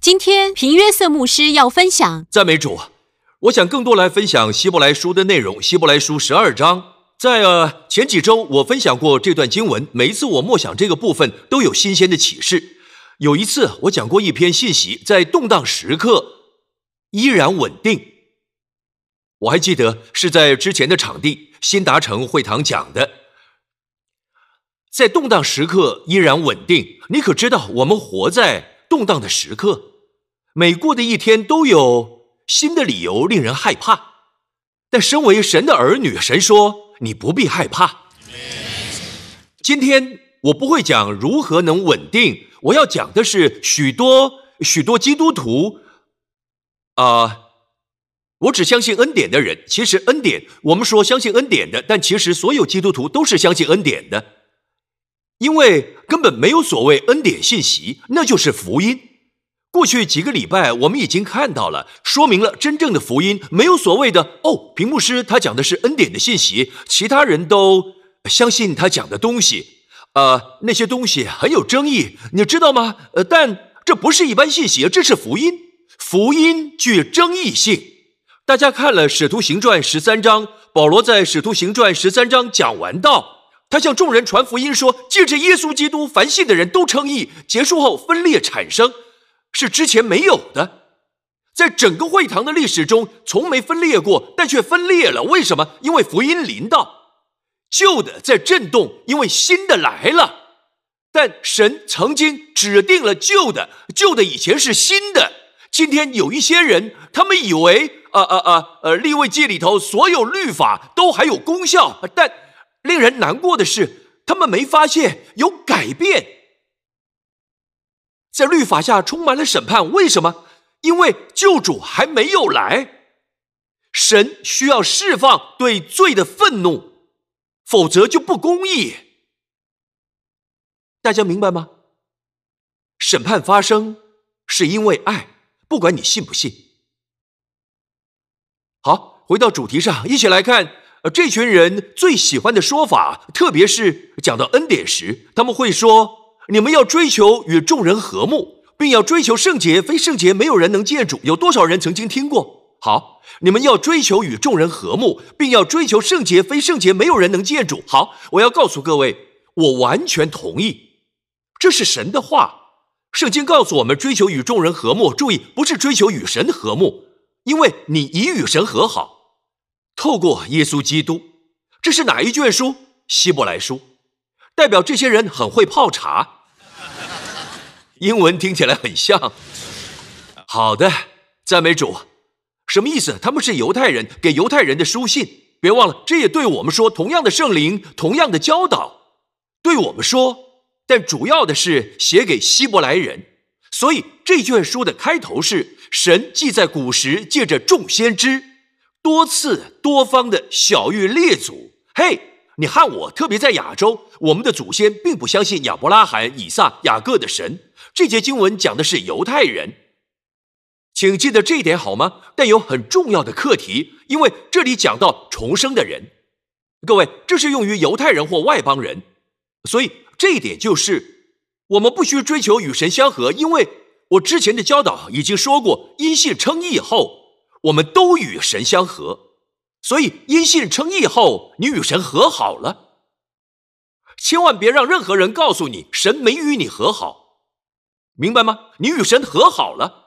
今天平约瑟牧师要分享赞美主，我想更多来分享希伯来书的内容。希伯来书十二章，在呃前几周我分享过这段经文，每一次我默想这个部分都有新鲜的启示。有一次我讲过一篇信息，在动荡时刻依然稳定。我还记得是在之前的场地新达城会堂讲的，在动荡时刻依然稳定。你可知道我们活在？动荡的时刻，每过的一天都有新的理由令人害怕。但身为神的儿女，神说你不必害怕。今天我不会讲如何能稳定，我要讲的是许多许多基督徒啊，我只相信恩典的人。其实恩典，我们说相信恩典的，但其实所有基督徒都是相信恩典的。因为根本没有所谓恩典信息，那就是福音。过去几个礼拜，我们已经看到了，说明了真正的福音没有所谓的哦。屏幕师他讲的是恩典的信息，其他人都相信他讲的东西。呃，那些东西很有争议，你知道吗？呃，但这不是一般信息，这是福音。福音具争议性。大家看了《使徒行传》十三章，保罗在《使徒行传》十三章讲完道。他向众人传福音说：“借着耶稣基督，凡信的人都称义。”结束后分裂产生，是之前没有的，在整个会堂的历史中从没分裂过，但却分裂了。为什么？因为福音临到，旧的在震动，因为新的来了。但神曾经指定了旧的，旧的以前是新的。今天有一些人，他们以为呃呃呃呃，立位记里头所有律法都还有功效，但。令人难过的是，他们没发现有改变，在律法下充满了审判。为什么？因为救主还没有来，神需要释放对罪的愤怒，否则就不公义。大家明白吗？审判发生是因为爱，不管你信不信。好，回到主题上，一起来看。呃，这群人最喜欢的说法，特别是讲到恩典时，他们会说：“你们要追求与众人和睦，并要追求圣洁，非圣洁没有人能见主。”有多少人曾经听过？好，你们要追求与众人和睦，并要追求圣洁，非圣洁没有人能见主。好，我要告诉各位，我完全同意，这是神的话。圣经告诉我们，追求与众人和睦。注意，不是追求与神和睦，因为你已与神和好。透过耶稣基督，这是哪一卷书？希伯来书，代表这些人很会泡茶。英文听起来很像。好的，赞美主。什么意思？他们是犹太人，给犹太人的书信。别忘了，这也对我们说，同样的圣灵，同样的教导，对我们说。但主要的是写给希伯来人，所以这卷书的开头是神既在古时借着众先知。多次多方的小玉列祖，嘿，你和我，特别在亚洲，我们的祖先并不相信亚伯拉罕、以撒、雅各的神。这节经文讲的是犹太人，请记得这一点好吗？但有很重要的课题，因为这里讲到重生的人，各位，这是用于犹太人或外邦人，所以这一点就是我们不需追求与神相合，因为我之前的教导已经说过，因信称义后。我们都与神相合，所以因信称义后，你与神和好了。千万别让任何人告诉你神没与你和好，明白吗？你与神和好了。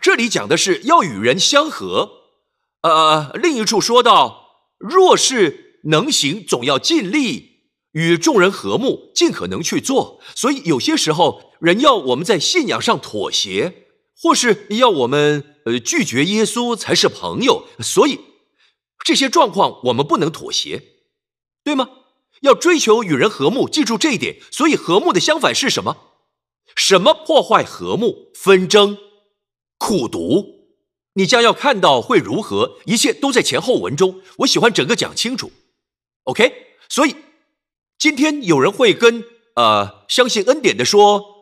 这里讲的是要与人相合。呃，另一处说到，若是能行，总要尽力与众人和睦，尽可能去做。所以有些时候，人要我们在信仰上妥协。或是要我们呃拒绝耶稣才是朋友，所以这些状况我们不能妥协，对吗？要追求与人和睦，记住这一点。所以和睦的相反是什么？什么破坏和睦？纷争、苦读。你将要看到会如何，一切都在前后文中。我喜欢整个讲清楚。OK，所以今天有人会跟呃相信恩典的说。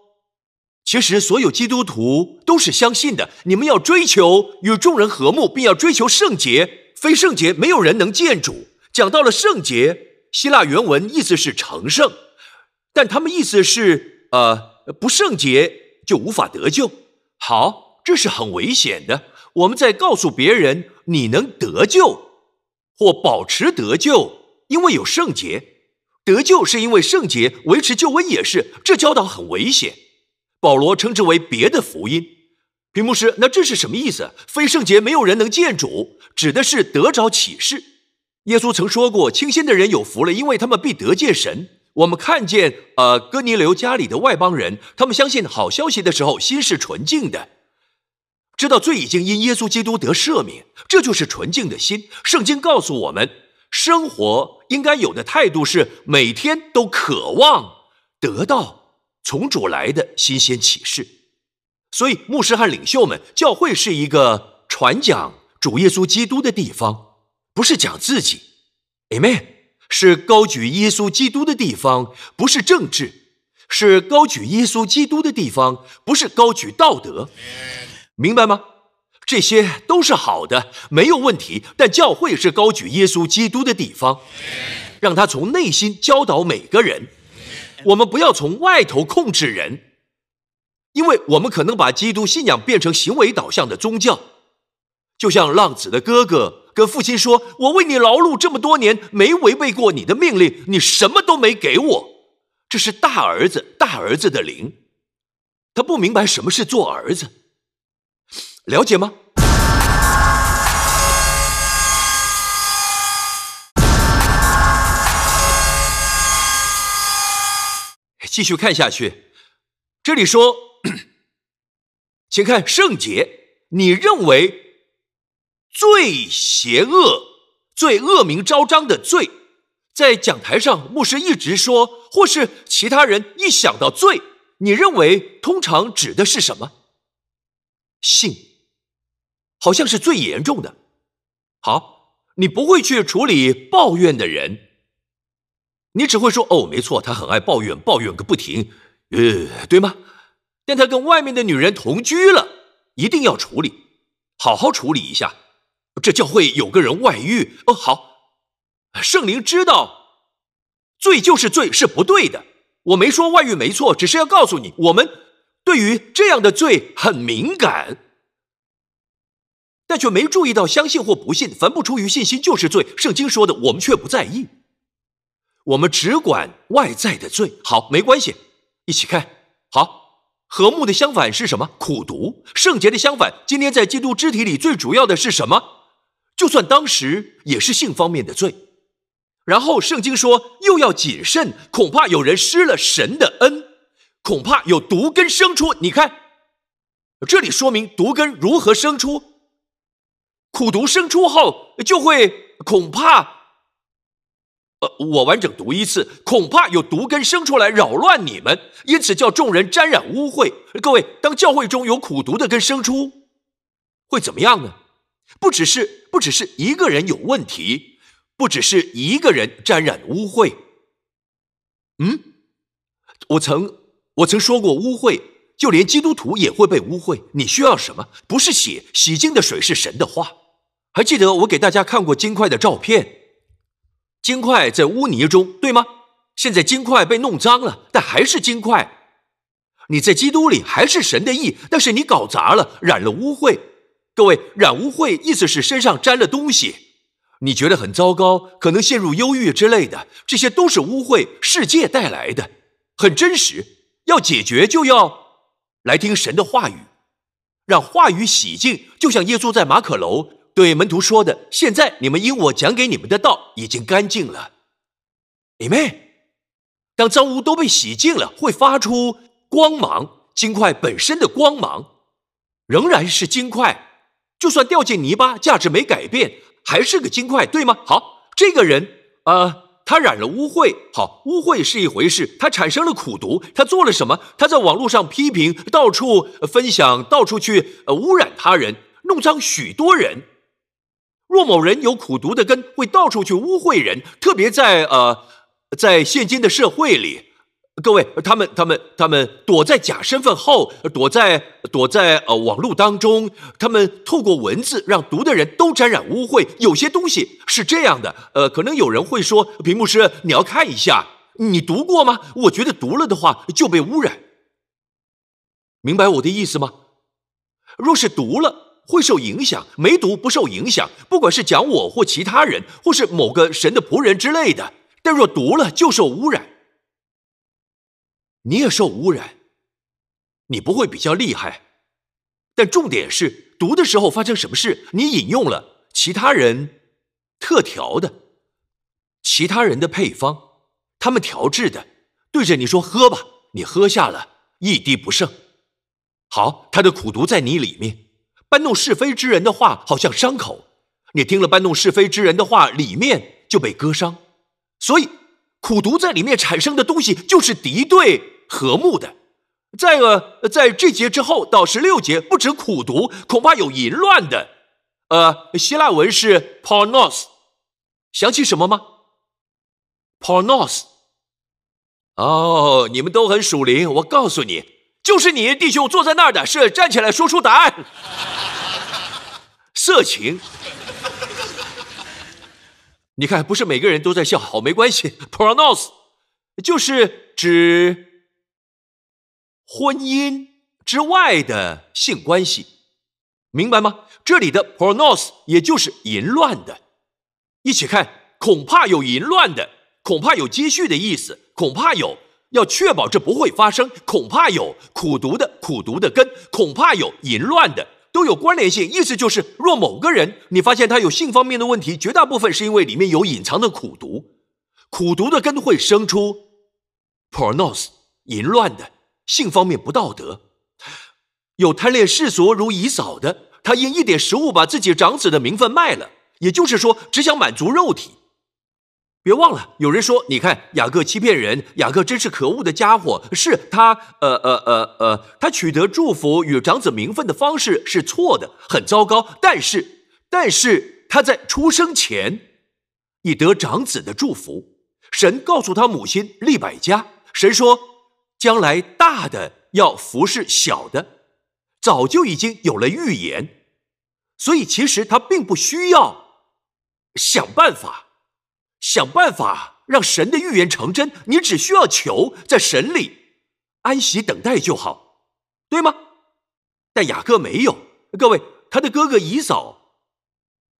其实，所有基督徒都是相信的。你们要追求与众人和睦，并要追求圣洁。非圣洁，没有人能见主。讲到了圣洁，希腊原文意思是成圣，但他们意思是，呃，不圣洁就无法得救。好，这是很危险的。我们在告诉别人你能得救，或保持得救，因为有圣洁。得救是因为圣洁，维持救恩也是。这教导很危险。保罗称之为别的福音。屏幕师，那这是什么意思？非圣洁没有人能见主，指的是得着启示。耶稣曾说过：“清心的人有福了，因为他们必得见神。”我们看见，呃，哥尼流家里的外邦人，他们相信好消息的时候，心是纯净的，知道罪已经因耶稣基督得赦免，这就是纯净的心。圣经告诉我们，生活应该有的态度是每天都渴望得到从主来的新鲜启示。所以，牧师和领袖们，教会是一个传讲主耶稣基督的地方，不是讲自己。Amen。是高举耶稣基督的地方，不是政治；是高举耶稣基督的地方，不是高举道德。明白吗？这些都是好的，没有问题。但教会是高举耶稣基督的地方，让他从内心教导每个人。我们不要从外头控制人，因为我们可能把基督信仰变成行为导向的宗教，就像浪子的哥哥。跟父亲说：“我为你劳碌这么多年，没违背过你的命令，你什么都没给我。”这是大儿子，大儿子的灵，他不明白什么是做儿子，了解吗？继续看下去，这里说，请看圣洁，你认为？最邪恶、最恶名昭彰的罪，在讲台上，牧师一直说，或是其他人一想到罪，你认为通常指的是什么？性，好像是最严重的。好，你不会去处理抱怨的人，你只会说：“哦，没错，他很爱抱怨，抱怨个不停。”呃，对吗？但他跟外面的女人同居了，一定要处理，好好处理一下。这教会有个人外遇哦，好，圣灵知道，罪就是罪是不对的。我没说外遇没错，只是要告诉你，我们对于这样的罪很敏感，但却没注意到相信或不信，凡不出于信心就是罪。圣经说的，我们却不在意，我们只管外在的罪。好，没关系，一起看。好，和睦的相反是什么？苦毒。圣洁的相反，今天在基督肢体里最主要的是什么？就算当时也是性方面的罪，然后圣经说又要谨慎，恐怕有人失了神的恩，恐怕有毒根生出。你看，这里说明毒根如何生出，苦毒生出后就会恐怕，我完整读一次，恐怕有毒根生出来扰乱你们，因此叫众人沾染污秽。各位，当教会中有苦毒的根生出，会怎么样呢？不只是不只是一个人有问题，不只是一个人沾染污秽。嗯，我曾我曾说过污秽，就连基督徒也会被污秽。你需要什么？不是血，洗净的水是神的话。还记得我给大家看过金块的照片，金块在污泥中，对吗？现在金块被弄脏了，但还是金块。你在基督里还是神的意，但是你搞砸了，染了污秽。各位，染污秽意思是身上沾了东西，你觉得很糟糕，可能陷入忧郁之类的，这些都是污秽世界带来的，很真实。要解决，就要来听神的话语，让话语洗净。就像耶稣在马可楼对门徒说的：“现在你们因我讲给你们的道已经干净了。”你们，当脏污都被洗净了，会发出光芒，金块本身的光芒仍然是金块。就算掉进泥巴，价值没改变，还是个金块，对吗？好，这个人，呃，他染了污秽。好，污秽是一回事，他产生了苦毒，他做了什么？他在网络上批评，到处分享，到处去呃污染他人，弄脏许多人。若某人有苦毒的根，会到处去污秽人，特别在呃，在现今的社会里。各位，他们、他们、他们躲在假身份后，躲在躲在呃网络当中，他们透过文字让读的人都沾染污秽。有些东西是这样的，呃，可能有人会说，屏幕师，你要看一下，你读过吗？我觉得读了的话就被污染。明白我的意思吗？若是读了会受影响，没毒不受影响。不管是讲我或其他人，或是某个神的仆人之类的，但若毒了就受污染。你也受污染，你不会比较厉害。但重点是毒的时候发生什么事？你引用了其他人特调的，其他人的配方，他们调制的，对着你说喝吧，你喝下了一滴不剩。好，他的苦毒在你里面，搬弄是非之人的话好像伤口，你听了搬弄是非之人的话，里面就被割伤。所以苦毒在里面产生的东西就是敌对和睦的。在呃，在这节之后到十六节，不止苦读，恐怕有淫乱的。呃，希腊文是 pornos，想起什么吗？pornos。哦，你们都很属灵，我告诉你，就是你弟兄坐在那儿的，是站起来说出答案。色情。你看，不是每个人都在笑，好，没关系。Pronounce 就是指。婚姻之外的性关系，明白吗？这里的 pornos 也就是淫乱的。一起看，恐怕有淫乱的，恐怕有接续的意思，恐怕有要确保这不会发生，恐怕有苦读的苦读的根，恐怕有淫乱的，都有关联性。意思就是，若某个人你发现他有性方面的问题，绝大部分是因为里面有隐藏的苦毒，苦毒的根会生出 pornos 淫乱的。性方面不道德，有贪恋世俗如以扫的，他因一点食物把自己长子的名分卖了，也就是说，只想满足肉体。别忘了，有人说，你看雅各欺骗人，雅各真是可恶的家伙。是他，呃呃呃呃，他取得祝福与长子名分的方式是错的，很糟糕。但是，但是他在出生前已得长子的祝福。神告诉他母亲利百加，神说。将来大的要服侍小的，早就已经有了预言，所以其实他并不需要想办法，想办法让神的预言成真。你只需要求在神里安息等待就好，对吗？但雅各没有，各位，他的哥哥以扫。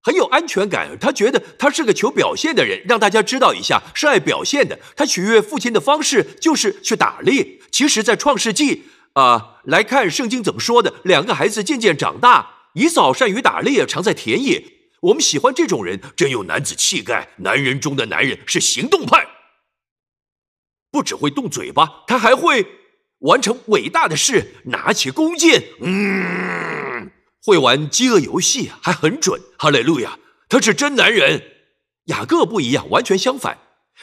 很有安全感，他觉得他是个求表现的人，让大家知道一下是爱表现的。他取悦父亲的方式就是去打猎。其实，在创世纪啊来看圣经怎么说的，两个孩子渐渐长大，以扫善于打猎，常在田野。我们喜欢这种人，真有男子气概，男人中的男人是行动派，不只会动嘴巴，他还会完成伟大的事，拿起弓箭，嗯。会玩饥饿游戏还很准，哈利路亚！他是真男人。雅各不一样，完全相反，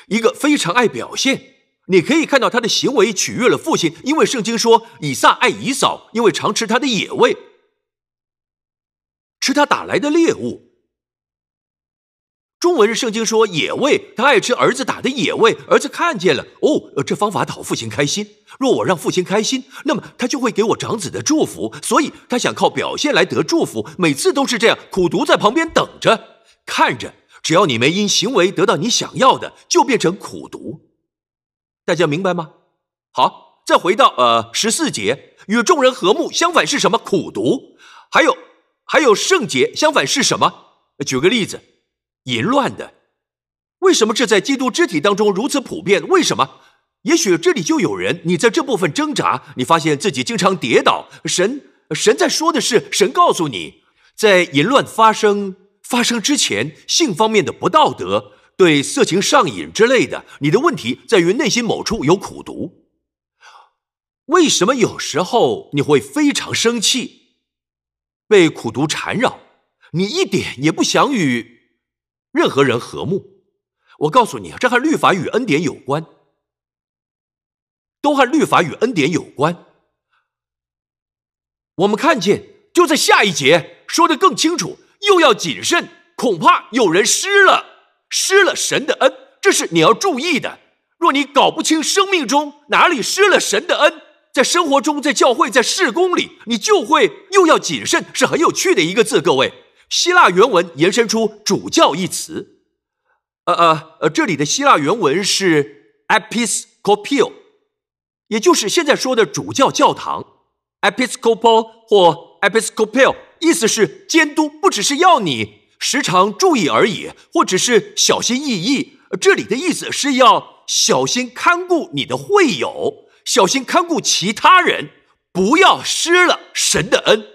一个非常爱表现。你可以看到他的行为取悦了父亲，因为圣经说以撒爱以扫，因为常吃他的野味，吃他打来的猎物。中文圣经说野味，他爱吃儿子打的野味。儿子看见了，哦，这方法讨父亲开心。若我让父亲开心，那么他就会给我长子的祝福。所以他想靠表现来得祝福，每次都是这样，苦读在旁边等着看着。只要你没因行为得到你想要的，就变成苦读。大家明白吗？好，再回到呃十四节，与众人和睦，相反是什么？苦读。还有还有圣洁，相反是什么？举个例子。淫乱的，为什么这在基督肢体当中如此普遍？为什么？也许这里就有人，你在这部分挣扎，你发现自己经常跌倒。神，神在说的是，神告诉你，在淫乱发生发生之前，性方面的不道德，对色情上瘾之类的，你的问题在于内心某处有苦毒。为什么有时候你会非常生气，被苦毒缠绕？你一点也不想与。任何人和睦，我告诉你，这和律法与恩典有关，都和律法与恩典有关。我们看见，就在下一节说的更清楚，又要谨慎，恐怕有人失了失了神的恩，这是你要注意的。若你搞不清生命中哪里失了神的恩，在生活中，在教会，在事工里，你就会又要谨慎，是很有趣的一个字，各位。希腊原文延伸出“主教”一词，呃呃呃，这里的希腊原文是 “episcopio”，也就是现在说的主教教堂。episcopal 或 episcopal，意思是监督，不只是要你时常注意而已，或只是小心翼翼。这里的意思是要小心看顾你的会友，小心看顾其他人，不要失了神的恩。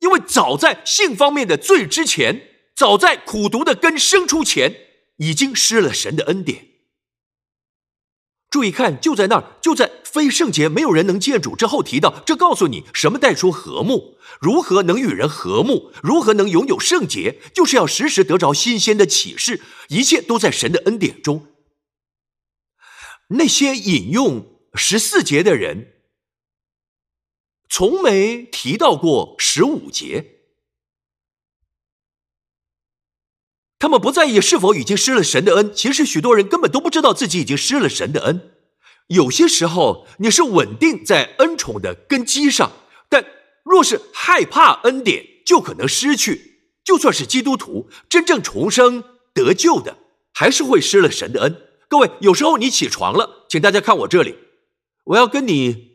因为早在性方面的罪之前，早在苦毒的根生出前，已经失了神的恩典。注意看，就在那儿，就在非圣洁，没有人能见主之后提到，这告诉你什么带出和睦，如何能与人和睦，如何能拥有圣洁，就是要时时得着新鲜的启示，一切都在神的恩典中。那些引用十四节的人，从没提到过十五节。他们不在意是否已经失了神的恩，其实许多人根本都不知道自己已经失了神的恩。有些时候你是稳定在恩宠的根基上，但若是害怕恩典，就可能失去。就算是基督徒，真正重生得救的，还是会失了神的恩。各位，有时候你起床了，请大家看我这里，我要跟你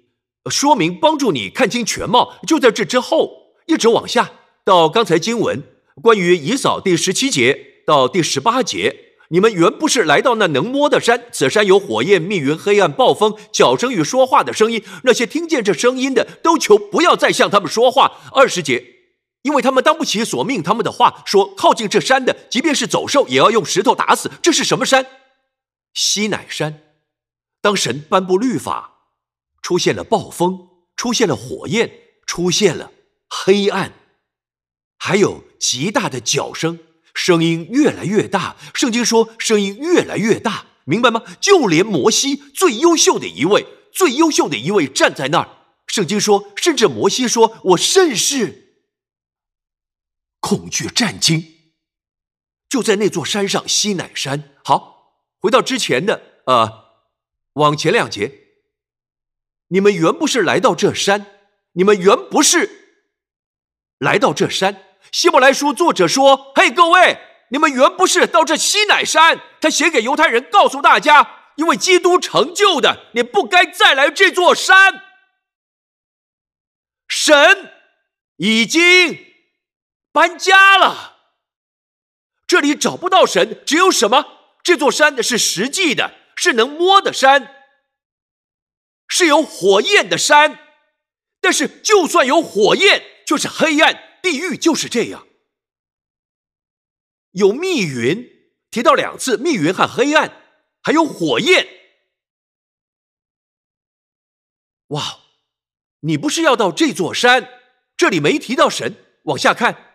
说明，帮助你看清全貌。就在这之后，一直往下到刚才经文关于以扫第十七节。到第十八节，你们原不是来到那能摸的山，此山有火焰、密云、黑暗、暴风、脚声与说话的声音。那些听见这声音的，都求不要再向他们说话。二十节，因为他们当不起所命他们的话，说靠近这山的，即便是走兽，也要用石头打死。这是什么山？西乃山。当神颁布律法，出现了暴风，出现了火焰，出现了黑暗，还有极大的脚声。声音越来越大，圣经说声音越来越大，明白吗？就连摩西最优秀的一位，最优秀的一位站在那儿，圣经说，甚至摩西说：“我甚是恐惧战惊。”就在那座山上，西乃山。好，回到之前的，呃，往前两节，你们原不是来到这山，你们原不是来到这山。希伯来书作者说：“嘿，各位，你们原不是到这西乃山。他写给犹太人，告诉大家，因为基督成就的，你不该再来这座山。神已经搬家了，这里找不到神，只有什么？这座山的是实际的，是能摸的山，是有火焰的山。但是，就算有火焰，就是黑暗。”地狱就是这样，有密云提到两次，密云和黑暗，还有火焰。哇，你不是要到这座山？这里没提到神。往下看，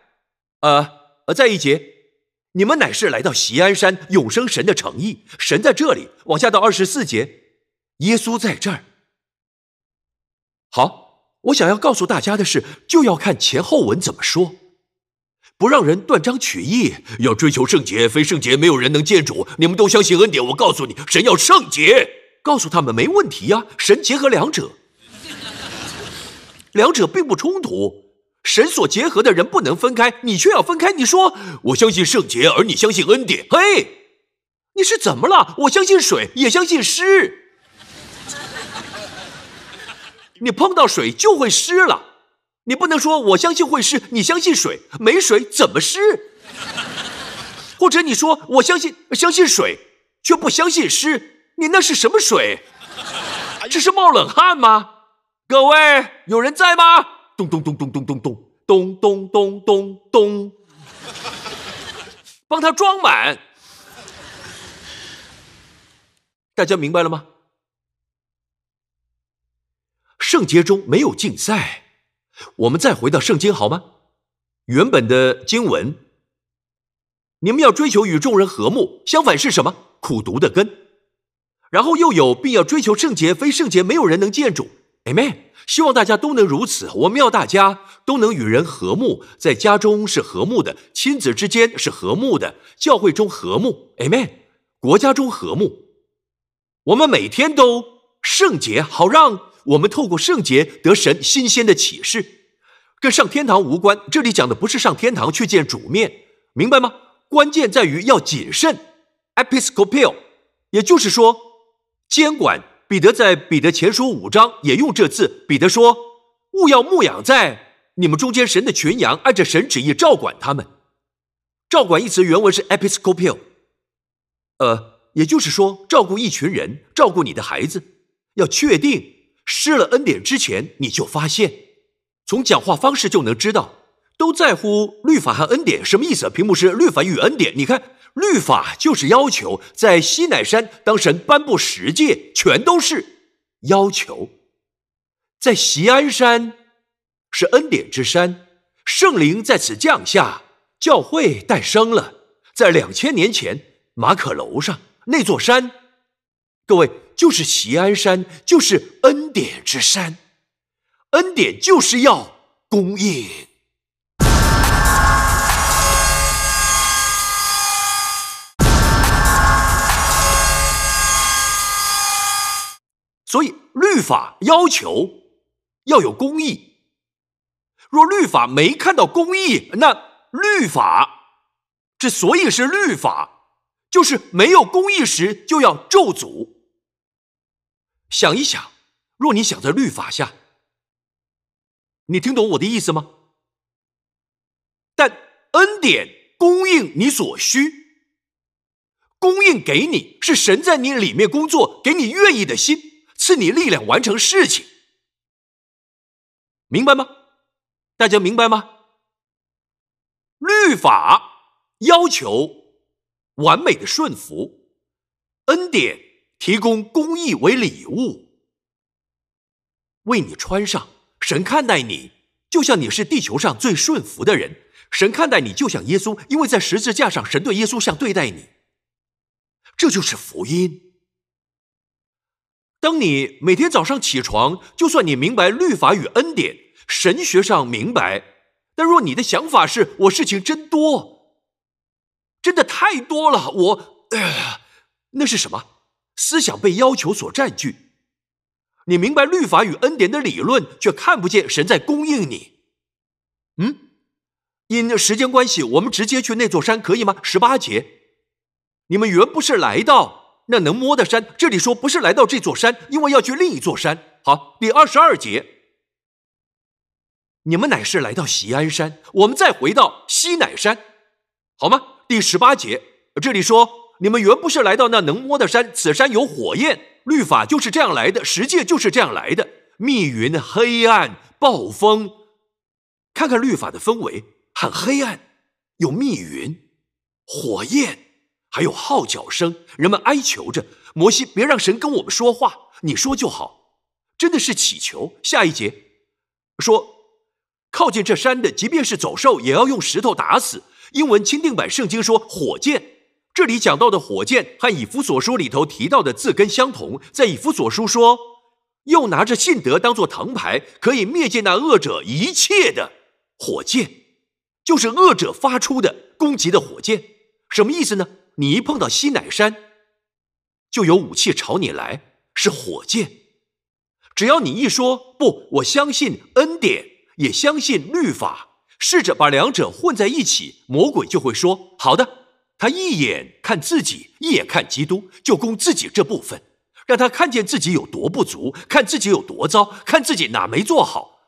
呃呃，在一节，你们乃是来到锡安山永生神的诚意，神在这里。往下到二十四节，耶稣在这儿。好。我想要告诉大家的是，就要看前后文怎么说，不让人断章取义。要追求圣洁，非圣洁没有人能见主。你们都相信恩典，我告诉你，神要圣洁，告诉他们没问题呀。神结合两者，两者并不冲突。神所结合的人不能分开，你却要分开。你说我相信圣洁，而你相信恩典，嘿，你是怎么了？我相信水，也相信湿。你碰到水就会湿了，你不能说我相信会湿，你相信水没水怎么湿？或者你说我相信相信水，却不相信湿，你那是什么水？这是冒冷汗吗？各位有人在吗？咚咚咚咚咚咚咚咚咚咚咚咚，帮他装满，大家明白了吗？圣洁中没有竞赛，我们再回到圣经好吗？原本的经文，你们要追求与众人和睦，相反是什么？苦读的根。然后又有，并要追求圣洁，非圣洁没有人能见主。Amen。希望大家都能如此。我们要大家都能与人和睦，在家中是和睦的，亲子之间是和睦的，教会中和睦。Amen。国家中和睦，我们每天都圣洁，好让。我们透过圣洁得神新鲜的启示，跟上天堂无关。这里讲的不是上天堂去见主面，明白吗？关键在于要谨慎，episcopal，也就是说监管。彼得在彼得前书五章也用这字。彼得说：“勿要牧养在你们中间神的群羊，按着神旨意照管他们。照管一词原文是 episcopal，呃，也就是说照顾一群人，照顾你的孩子，要确定失了恩典之前，你就发现，从讲话方式就能知道，都在乎律法和恩典什么意思？屏幕是律法与恩典，你看，律法就是要求在西乃山，当神颁布十诫，全都是要求，在锡安山是恩典之山，圣灵在此降下。教会诞生了，在两千年前马可楼上那座山，各位就是锡安山，就是恩典之山，恩典就是要供应。所以律法要求要有公义，若律法没看到公义，那。律法之所以是律法，就是没有公义时就要咒诅。想一想，若你想在律法下，你听懂我的意思吗？但恩典供应你所需，供应给你是神在你里面工作，给你愿意的心，赐你力量完成事情，明白吗？大家明白吗？律法要求完美的顺服，恩典提供公义为礼物，为你穿上。神看待你，就像你是地球上最顺服的人。神看待你，就像耶稣，因为在十字架上，神对耶稣像对待你。这就是福音。当你每天早上起床，就算你明白律法与恩典，神学上明白。但若你的想法是我事情真多，真的太多了，我，那是什么？思想被要求所占据。你明白律法与恩典的理论，却看不见神在供应你。嗯，因时间关系，我们直接去那座山可以吗？十八节，你们原不是来到那能摸的山，这里说不是来到这座山，因为要去另一座山。好，第二十二节。你们乃是来到锡安山，我们再回到西乃山，好吗？第十八节这里说，你们原不是来到那能摸的山，此山有火焰，律法就是这样来的，十诫就是这样来的。密云、黑暗、暴风，看看律法的氛围，很黑暗，有密云、火焰，还有号角声，人们哀求着摩西，别让神跟我们说话，你说就好，真的是祈求。下一节说。靠近这山的，即便是走兽，也要用石头打死。英文钦定版圣经说火箭，这里讲到的火箭和以弗所书里头提到的字根相同。在以弗所书说，又拿着信德当做藤牌，可以灭尽那恶者一切的火箭，就是恶者发出的攻击的火箭。什么意思呢？你一碰到西乃山，就有武器朝你来，是火箭。只要你一说不，我相信恩典。也相信律法，试着把两者混在一起，魔鬼就会说：“好的。”他一眼看自己，一眼看基督，就攻自己这部分，让他看见自己有多不足，看自己有多糟，看自己哪没做好。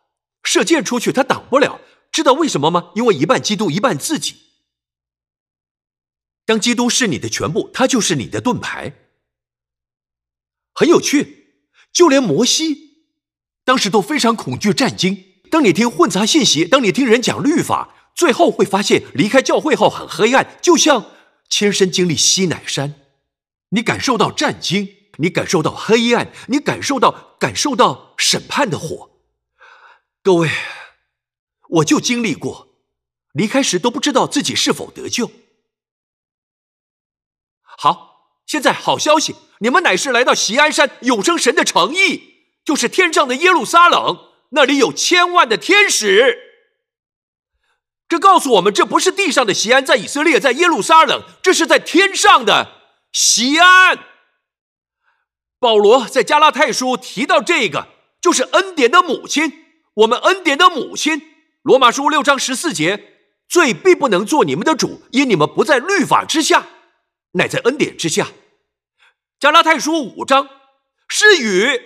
射箭出去，他挡不了。知道为什么吗？因为一半基督，一半自己。当基督是你的全部，他就是你的盾牌。很有趣，就连摩西当时都非常恐惧战惊。当你听混杂信息，当你听人讲律法，最后会发现离开教会后很黑暗，就像亲身经历西乃山，你感受到战惊，你感受到黑暗，你感受到感受到审判的火。各位，我就经历过，离开时都不知道自己是否得救。好，现在好消息，你们乃是来到锡安山永生神的诚意，就是天上的耶路撒冷。那里有千万的天使，这告诉我们，这不是地上的西安，在以色列，在耶路撒冷，这是在天上的西安。保罗在加拉太书提到这个，就是恩典的母亲，我们恩典的母亲。罗马书六章十四节，罪必不能做你们的主，因你们不在律法之下，乃在恩典之下。加拉太书五章是与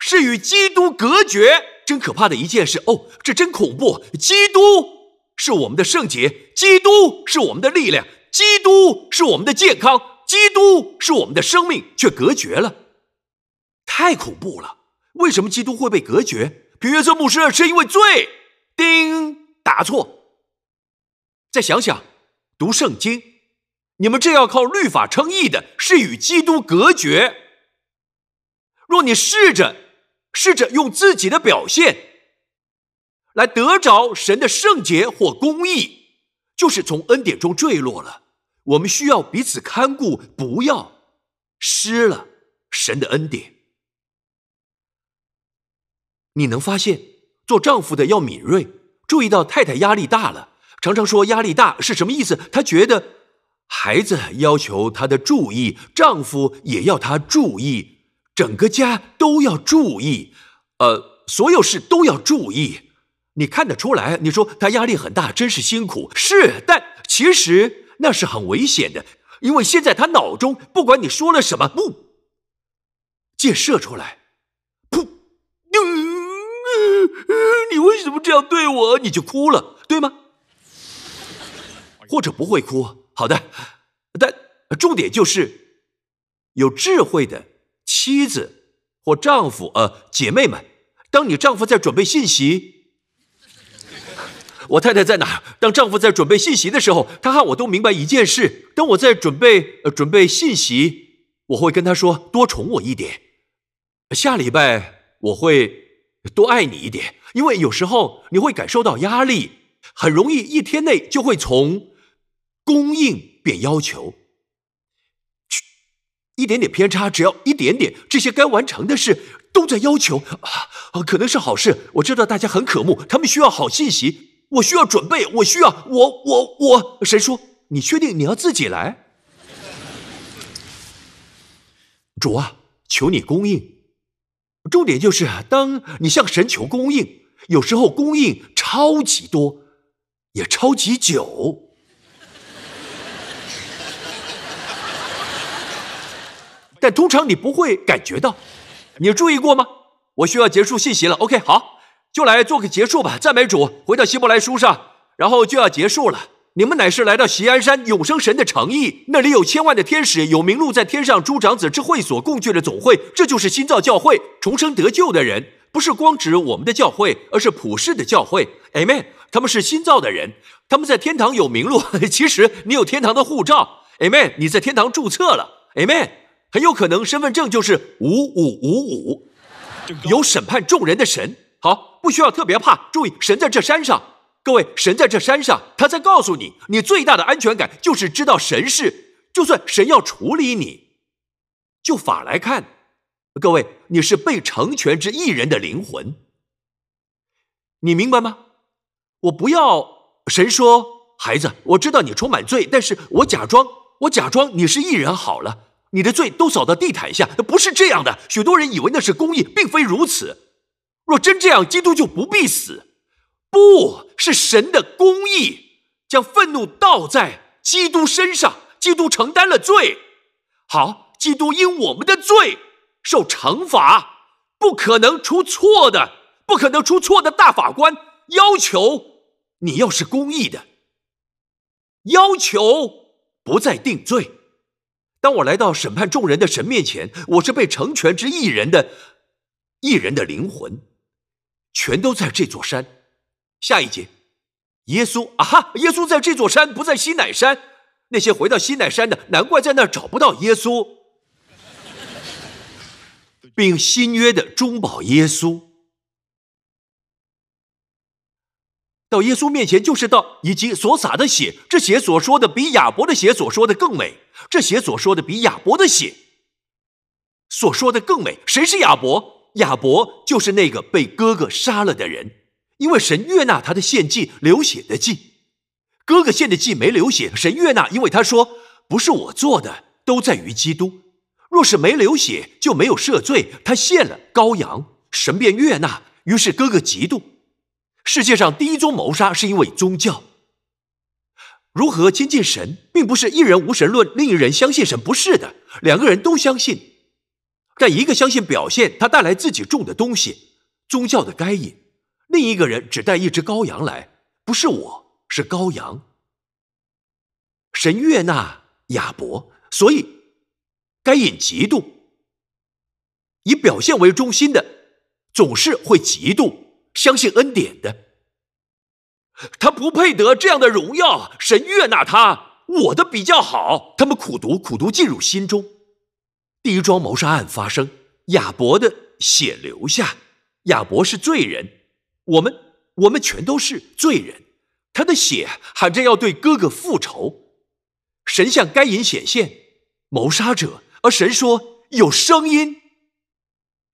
是与基督隔绝。真可怕的一件事哦，这真恐怖！基督是我们的圣洁，基督是我们的力量，基督是我们的健康，基督是我们的生命，却隔绝了，太恐怖了！为什么基督会被隔绝？平约瑟牧师是因为罪。叮，答错。再想想，读圣经，你们这要靠律法称义的，是与基督隔绝。若你试着。试着用自己的表现来得着神的圣洁或公义，就是从恩典中坠落了。我们需要彼此看顾，不要失了神的恩典。你能发现，做丈夫的要敏锐，注意到太太压力大了，常常说压力大是什么意思？她觉得孩子要求她的注意，丈夫也要她注意。整个家都要注意，呃，所有事都要注意。你看得出来？你说他压力很大，真是辛苦。是，但其实那是很危险的，因为现在他脑中不管你说了什么，不，箭射出来，噗，你为什么这样对我？你就哭了，对吗？或者不会哭？好的，但重点就是有智慧的。妻子或丈夫，呃，姐妹们，当你丈夫在准备信息，我太太在哪？当丈夫在准备信息的时候，他和我都明白一件事：当我在准备呃准备信息，我会跟他说多宠我一点。下礼拜我会多爱你一点，因为有时候你会感受到压力，很容易一天内就会从供应变要求。一点点偏差，只要一点点，这些该完成的事都在要求啊，可能是好事。我知道大家很渴慕，他们需要好信息，我需要准备，我需要，我我我，谁说？你确定你要自己来？主啊，求你供应。重点就是，当你向神求供应，有时候供应超级多，也超级久。但通常你不会感觉到，你注意过吗？我需要结束信息了。OK，好，就来做个结束吧。赞美主，回到希伯来书上，然后就要结束了。你们乃是来到锡安山永生神的诚意，那里有千万的天使，有名录在天上诸长子之会所共聚的总会。这就是新造教会，重生得救的人，不是光指我们的教会，而是普世的教会。Amen。他们是新造的人，他们在天堂有名录。其实你有天堂的护照。Amen。你在天堂注册了。Amen。很有可能身份证就是五五五五，有审判众人的神。好，不需要特别怕。注意，神在这山上，各位，神在这山上，他在告诉你，你最大的安全感就是知道神是，就算神要处理你，就法来看，各位，你是被成全之一人的灵魂，你明白吗？我不要神说，孩子，我知道你充满罪，但是我假装，我假装你是艺人好了。你的罪都扫到地毯下，不是这样的。许多人以为那是公义，并非如此。若真这样，基督就不必死。不是神的公义，将愤怒倒在基督身上。基督承担了罪，好，基督因我们的罪受惩罚，不可能出错的，不可能出错的。大法官要求你要是公义的，要求不再定罪。当我来到审判众人的神面前，我是被成全之一人的，一人的灵魂，全都在这座山。下一节，耶稣啊哈，耶稣在这座山，不在西乃山。那些回到西乃山的，难怪在那儿找不到耶稣，并新约的中保耶稣。到耶稣面前就是到，以及所洒的血，这血所说的比亚伯的血所说的更美。这血所说的比亚伯的血所说的更美。谁是亚伯？亚伯就是那个被哥哥杀了的人，因为神悦纳他的献祭，流血的祭。哥哥献的祭没流血，神悦纳，因为他说不是我做的，都在于基督。若是没流血，就没有赦罪。他献了羔羊，神便悦纳。于是哥哥嫉妒。世界上第一宗谋杀是因为宗教。如何亲近神，并不是一人无神论，另一人相信神，不是的，两个人都相信，但一个相信表现，他带来自己种的东西，宗教的该隐，另一个人只带一只羔羊来，不是我，是羔羊。神悦纳亚伯，所以该隐嫉妒。以表现为中心的，总是会嫉妒相信恩典的。他不配得这样的荣耀，神悦纳他，我的比较好。他们苦读，苦读进入心中。第一桩谋杀案发生，亚伯的血流下，亚伯是罪人，我们我们全都是罪人。他的血喊着要对哥哥复仇，神向该隐显现，谋杀者，而神说有声音。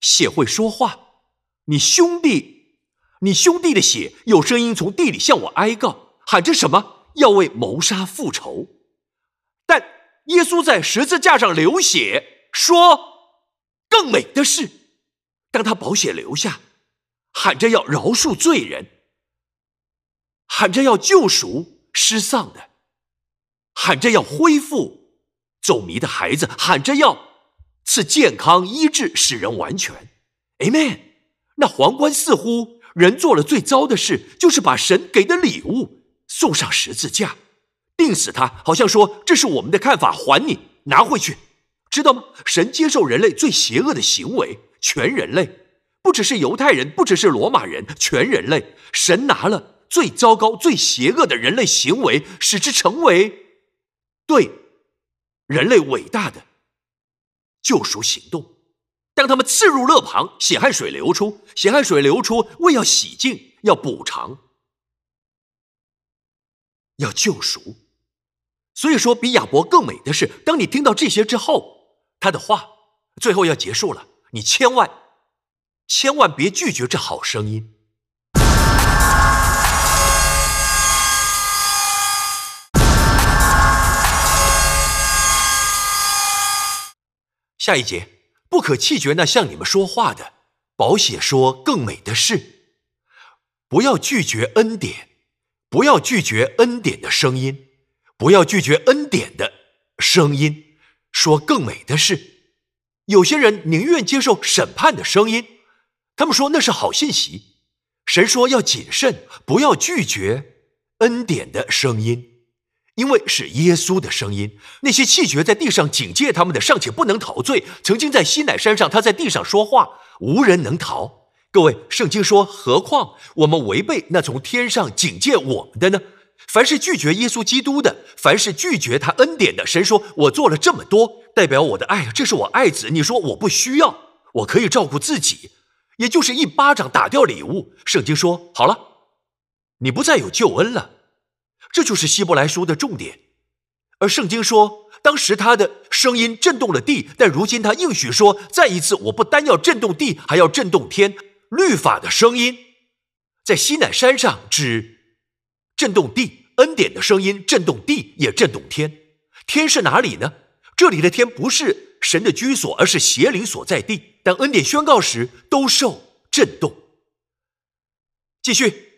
血会说话，你兄弟，你兄弟的血有声音从地里向我哀告，喊着什么？要为谋杀复仇。但耶稣在十字架上流血，说更美的是，当他宝血流下，喊着要饶恕罪人，喊着要救赎失丧的，喊着要恢复走迷的孩子，喊着要。赐健康医治，使人完全，Amen。那皇冠似乎人做了最糟的事，就是把神给的礼物送上十字架，钉死他，好像说这是我们的看法，还你拿回去，知道吗？神接受人类最邪恶的行为，全人类，不只是犹太人，不只是罗马人，全人类，神拿了最糟糕、最邪恶的人类行为，使之成为对人类伟大的。救赎行动，当他们刺入勒旁，血汗水流出，血汗水流出，为要洗净，要补偿，要救赎。所以说，比亚伯更美的是，当你听到这些之后，他的话最后要结束了，你千万千万别拒绝这好声音。下一节，不可气绝那向你们说话的。宝血说更美的事，不要拒绝恩典，不要拒绝恩典的声音，不要拒绝恩典的声音。说更美的事，有些人宁愿接受审判的声音，他们说那是好信息。神说要谨慎，不要拒绝恩典的声音。因为是耶稣的声音，那些气绝在地上警戒他们的尚且不能陶醉。曾经在西乃山上，他在地上说话，无人能逃。各位，圣经说，何况我们违背那从天上警戒我们的呢？凡是拒绝耶稣基督的，凡是拒绝他恩典的，神说：“我做了这么多，代表我的爱，这是我爱子。”你说我不需要，我可以照顾自己，也就是一巴掌打掉礼物。圣经说：“好了，你不再有救恩了。”这就是希伯来书的重点，而圣经说，当时他的声音震动了地，但如今他应许说，再一次，我不单要震动地，还要震动天。律法的声音在西乃山上指震动地，恩典的声音震动地，也震动天。天是哪里呢？这里的天不是神的居所，而是邪灵所在地。当恩典宣告时，都受震动。继续，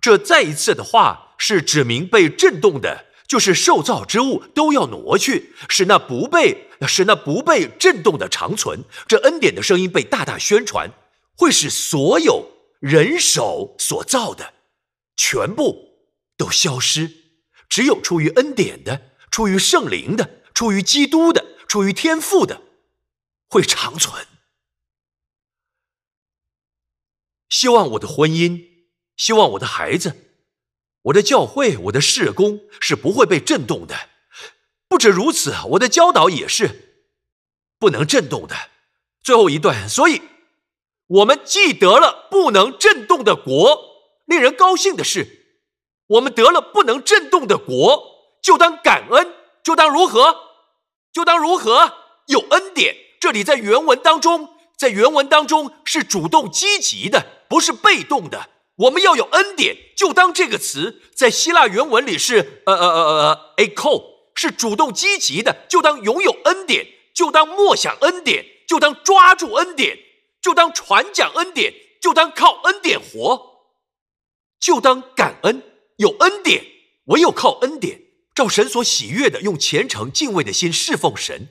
这再一次的话。是指明被震动的，就是受造之物都要挪去，使那不被使那不被震动的长存。这恩典的声音被大大宣传，会使所有人手所造的全部都消失，只有出于恩典的、出于圣灵的、出于基督的、出于天赋的会长存。希望我的婚姻，希望我的孩子。我的教会，我的事工是不会被震动的。不止如此，我的教导也是不能震动的。最后一段，所以我们既得了不能震动的国，令人高兴的是，我们得了不能震动的国，就当感恩，就当如何？就当如何？有恩典。这里在原文当中，在原文当中是主动积极的，不是被动的。我们要有恩典，就当这个词在希腊原文里是呃呃呃呃 a c o 是主动积极的，就当拥有恩典，就当默想恩典，就当抓住恩典，就当传讲恩典，就当靠恩典活，就当感恩有恩典，唯有靠恩典，照神所喜悦的，用虔诚敬畏的心侍奉神。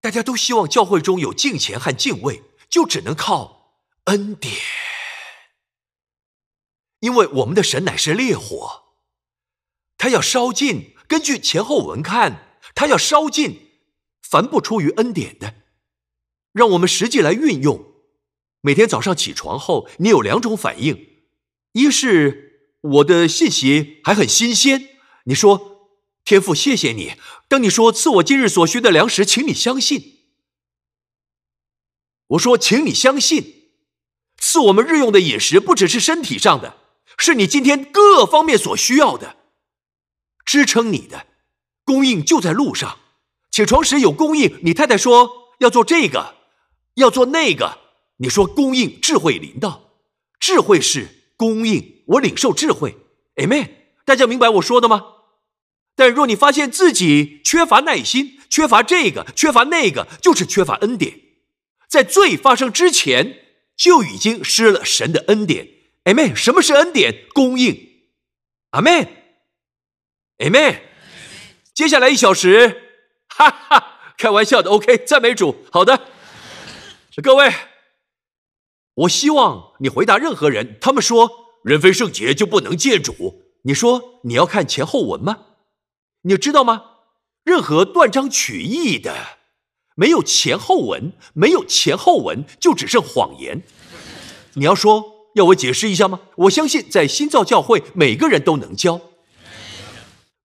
大家都希望教会中有敬虔和敬畏，就只能靠恩典，因为我们的神乃是烈火，他要烧尽。根据前后文看，他要烧尽凡不出于恩典的。让我们实际来运用。每天早上起床后，你有两种反应：一是我的信息还很新鲜，你说天父谢谢你；当你说赐我今日所需的粮食，请你相信。我说，请你相信，赐我们日用的饮食不只是身体上的，是你今天各方面所需要的，支撑你的供应就在路上。起床时有供应，你太太说要做这个，要做那个，你说供应智慧临到，智慧是供应，我领受智慧，amen。大家明白我说的吗？但若你发现自己缺乏耐心，缺乏这个，缺乏那个，就是缺乏恩典。在罪发生之前，就已经失了神的恩典。Amen。什么是恩典？供应。Amen。Amen。接下来一小时，哈哈，开玩笑的。OK，赞美主。好的，各位，我希望你回答任何人。他们说人非圣洁就不能见主。你说你要看前后文吗？你知道吗？任何断章取义的。没有前后文，没有前后文，就只剩谎言。你要说要我解释一下吗？我相信在新造教会，每个人都能教。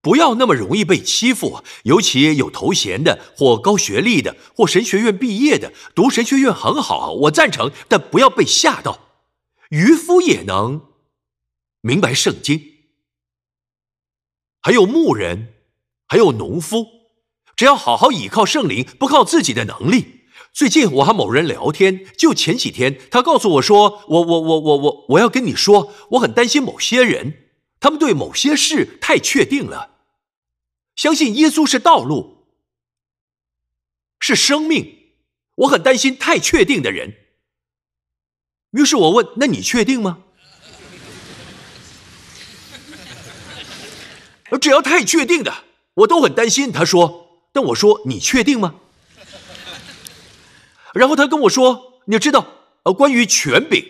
不要那么容易被欺负，尤其有头衔的，或高学历的，或神学院毕业的，读神学院很好，我赞成，但不要被吓到。渔夫也能明白圣经，还有牧人，还有农夫。只要好好倚靠圣灵，不靠自己的能力。最近我和某人聊天，就前几天，他告诉我说：“我我我我我我要跟你说，我很担心某些人，他们对某些事太确定了，相信耶稣是道路，是生命。我很担心太确定的人。”于是我问：“那你确定吗？”只要太确定的，我都很担心。他说。但我说你确定吗？然后他跟我说：“你知道，呃，关于权柄，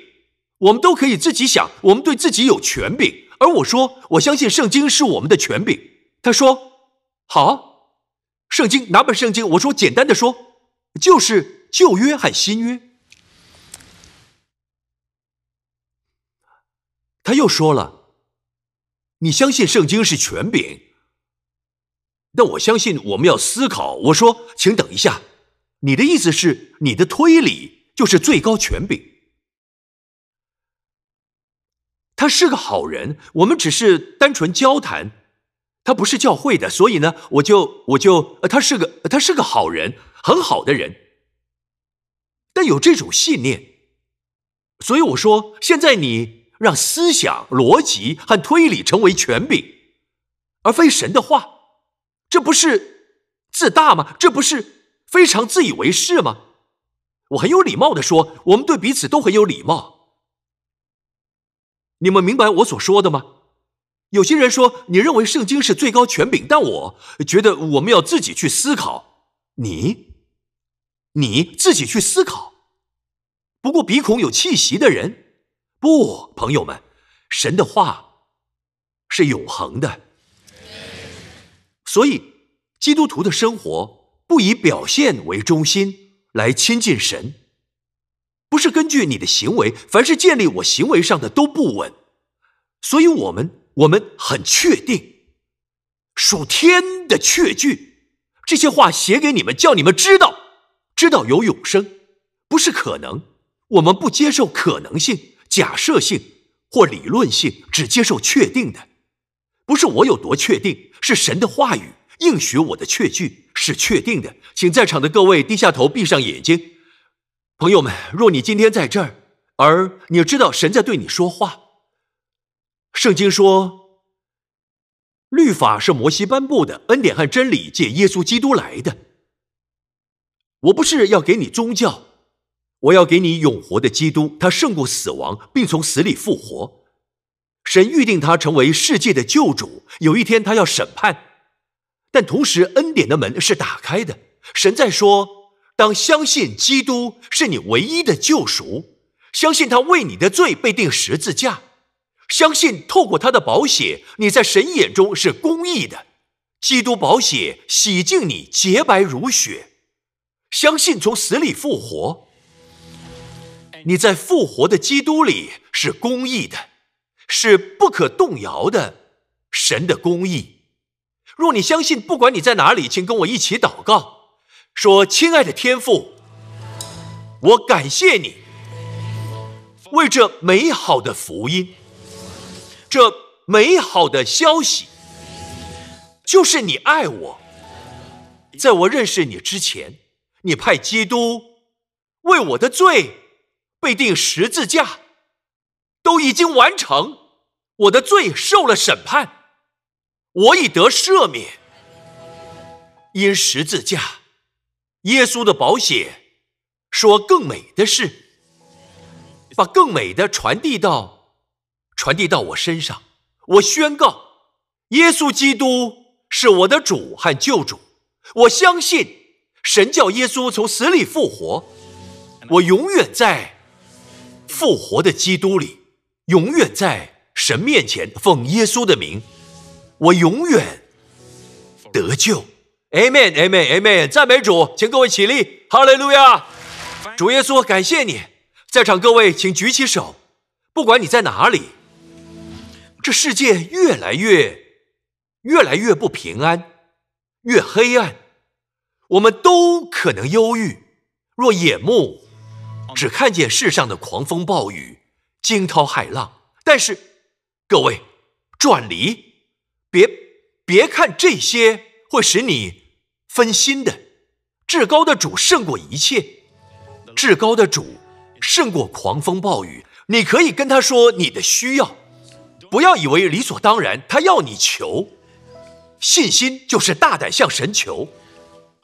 我们都可以自己想，我们对自己有权柄。”而我说：“我相信圣经是我们的权柄。”他说：“好，圣经哪本圣经？”我说：“简单的说，就是旧约和新约。”他又说了：“你相信圣经是权柄？”但我相信我们要思考。我说，请等一下，你的意思是你的推理就是最高权柄？他是个好人，我们只是单纯交谈，他不是教会的，所以呢，我就我就他是个他是个好人，很好的人。但有这种信念，所以我说，现在你让思想、逻辑和推理成为权柄，而非神的话。这不是自大吗？这不是非常自以为是吗？我很有礼貌的说，我们对彼此都很有礼貌。你们明白我所说的吗？有些人说你认为圣经是最高权柄，但我觉得我们要自己去思考。你，你自己去思考。不过鼻孔有气息的人，不，朋友们，神的话是永恒的。所以，基督徒的生活不以表现为中心来亲近神，不是根据你的行为，凡是建立我行为上的都不稳。所以，我们我们很确定，属天的确据，这些话写给你们，叫你们知道，知道有永生，不是可能。我们不接受可能性、假设性或理论性，只接受确定的。不是我有多确定，是神的话语应许我的确据是确定的。请在场的各位低下头，闭上眼睛。朋友们，若你今天在这儿，而你知道神在对你说话，圣经说，律法是摩西颁布的，恩典和真理借耶稣基督来的。我不是要给你宗教，我要给你永活的基督，他胜过死亡，并从死里复活。神预定他成为世界的救主，有一天他要审判，但同时恩典的门是打开的。神在说：当相信基督是你唯一的救赎，相信他为你的罪被钉十字架，相信透过他的宝血，你在神眼中是公义的。基督宝血洗净你，洁白如雪。相信从死里复活，你在复活的基督里是公义的，是不可动摇的神的公义。若你相信，不管你在哪里，请跟我一起祷告，说：“亲爱的天父，我感谢你为这美好的福音，这美好的消息。”就是你爱我，在我认识你之前，你派基督为我的罪被钉十字架，都已经完成，我的罪受了审判，我已得赦免。因十字架，耶稣的宝血说更美的事，把更美的传递到传递到我身上。我宣告，耶稣基督。是我的主和救主，我相信神叫耶稣从死里复活，我永远在复活的基督里，永远在神面前奉耶稣的名，我永远得救。Amen，Amen，Amen，赞美主，请各位起立，哈利路亚！主耶稣，感谢你，在场各位请举起手，不管你在哪里，这世界越来越。越来越不平安，越黑暗，我们都可能忧郁。若眼目只看见世上的狂风暴雨、惊涛骇浪，但是各位转离，别别看这些会使你分心的。至高的主胜过一切，至高的主胜过狂风暴雨。你可以跟他说你的需要，不要以为理所当然，他要你求。信心就是大胆向神求，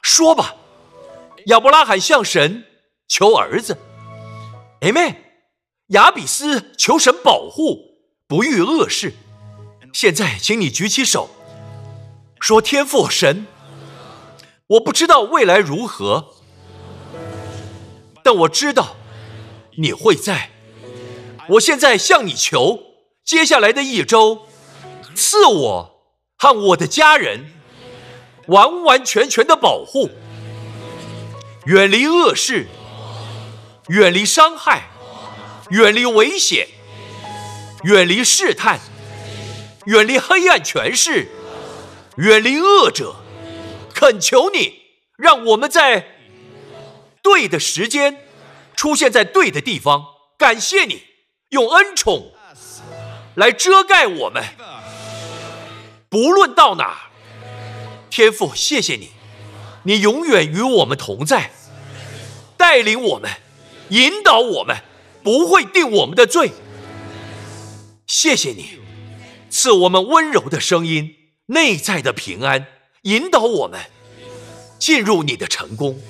说吧，亚伯拉罕向神求儿子，Amen。亚比斯求神保护，不遇恶事。现在，请你举起手，说：“天父神，我不知道未来如何，但我知道你会在。我现在向你求，接下来的一周，赐我。”和我的家人完完全全的保护，远离恶事，远离伤害，远离危险，远离试探，远离黑暗权势，远离恶者。恳求你，让我们在对的时间出现在对的地方。感谢你用恩宠来遮盖我们。不论到哪，天父，谢谢你，你永远与我们同在，带领我们，引导我们，不会定我们的罪。谢谢你，赐我们温柔的声音，内在的平安，引导我们进入你的成功。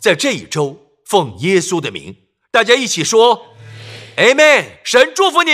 在这一周，奉耶稣的名，大家一起说：“Amen。”神祝福你。